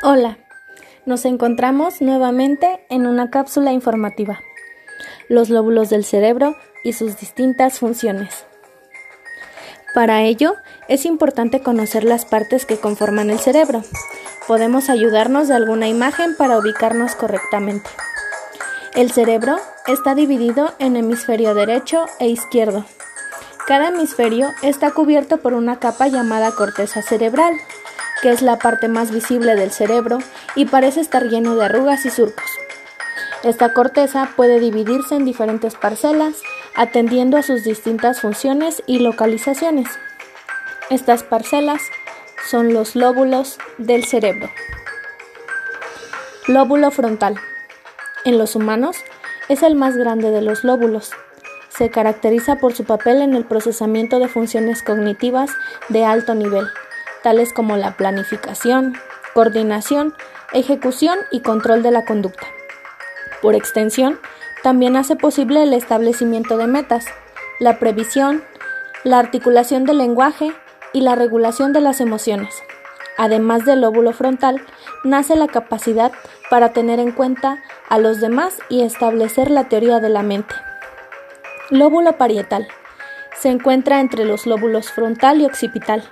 Hola, nos encontramos nuevamente en una cápsula informativa, los lóbulos del cerebro y sus distintas funciones. Para ello, es importante conocer las partes que conforman el cerebro. Podemos ayudarnos de alguna imagen para ubicarnos correctamente. El cerebro está dividido en hemisferio derecho e izquierdo. Cada hemisferio está cubierto por una capa llamada corteza cerebral, que es la parte más visible del cerebro y parece estar lleno de arrugas y surcos. Esta corteza puede dividirse en diferentes parcelas, atendiendo a sus distintas funciones y localizaciones. Estas parcelas son los lóbulos del cerebro. Lóbulo frontal. En los humanos es el más grande de los lóbulos. Se caracteriza por su papel en el procesamiento de funciones cognitivas de alto nivel tales como la planificación, coordinación, ejecución y control de la conducta. Por extensión, también hace posible el establecimiento de metas, la previsión, la articulación del lenguaje y la regulación de las emociones. Además del lóbulo frontal, nace la capacidad para tener en cuenta a los demás y establecer la teoría de la mente. Lóbulo parietal. Se encuentra entre los lóbulos frontal y occipital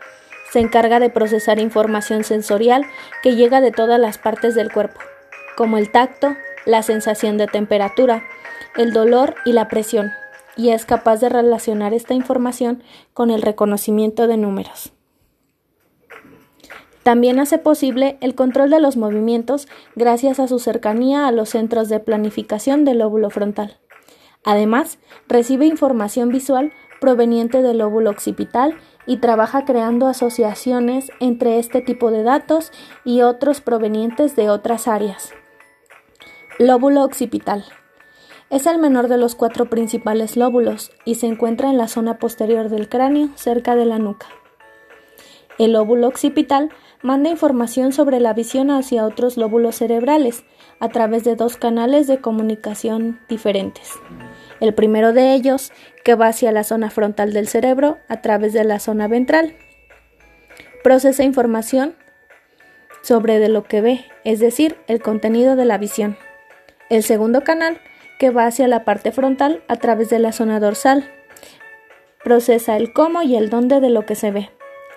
se encarga de procesar información sensorial que llega de todas las partes del cuerpo, como el tacto, la sensación de temperatura, el dolor y la presión, y es capaz de relacionar esta información con el reconocimiento de números. También hace posible el control de los movimientos gracias a su cercanía a los centros de planificación del lóbulo frontal. Además, recibe información visual proveniente del lóbulo occipital y trabaja creando asociaciones entre este tipo de datos y otros provenientes de otras áreas. Lóbulo occipital. Es el menor de los cuatro principales lóbulos y se encuentra en la zona posterior del cráneo, cerca de la nuca. El lóbulo occipital manda información sobre la visión hacia otros lóbulos cerebrales a través de dos canales de comunicación diferentes. El primero de ellos, que va hacia la zona frontal del cerebro a través de la zona ventral. Procesa información sobre de lo que ve, es decir, el contenido de la visión. El segundo canal, que va hacia la parte frontal a través de la zona dorsal. Procesa el cómo y el dónde de lo que se ve,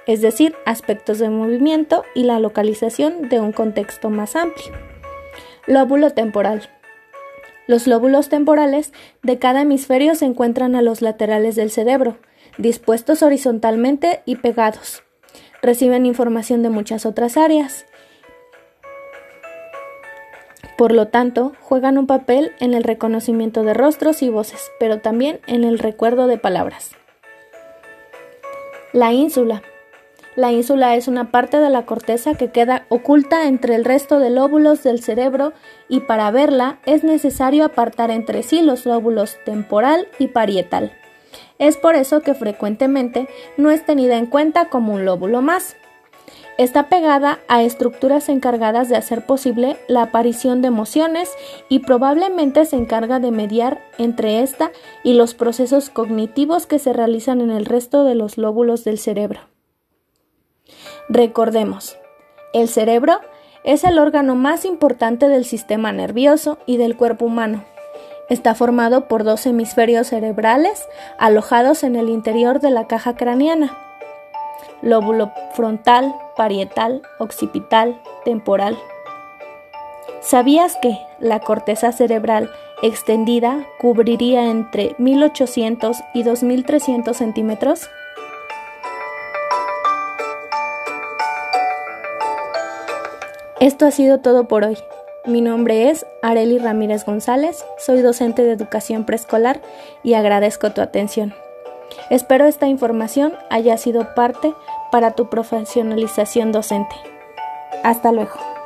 es decir, aspectos de movimiento y la localización de un contexto más amplio. Lóbulo temporal los lóbulos temporales de cada hemisferio se encuentran a los laterales del cerebro, dispuestos horizontalmente y pegados. Reciben información de muchas otras áreas. Por lo tanto, juegan un papel en el reconocimiento de rostros y voces, pero también en el recuerdo de palabras. La ínsula la ínsula es una parte de la corteza que queda oculta entre el resto de lóbulos del cerebro y para verla es necesario apartar entre sí los lóbulos temporal y parietal. Es por eso que frecuentemente no es tenida en cuenta como un lóbulo más. Está pegada a estructuras encargadas de hacer posible la aparición de emociones y probablemente se encarga de mediar entre esta y los procesos cognitivos que se realizan en el resto de los lóbulos del cerebro. Recordemos, el cerebro es el órgano más importante del sistema nervioso y del cuerpo humano. Está formado por dos hemisferios cerebrales alojados en el interior de la caja craneana. Lóbulo frontal, parietal, occipital, temporal. ¿Sabías que la corteza cerebral extendida cubriría entre 1800 y 2300 centímetros? Esto ha sido todo por hoy. Mi nombre es Areli Ramírez González, soy docente de educación preescolar y agradezco tu atención. Espero esta información haya sido parte para tu profesionalización docente. Hasta luego.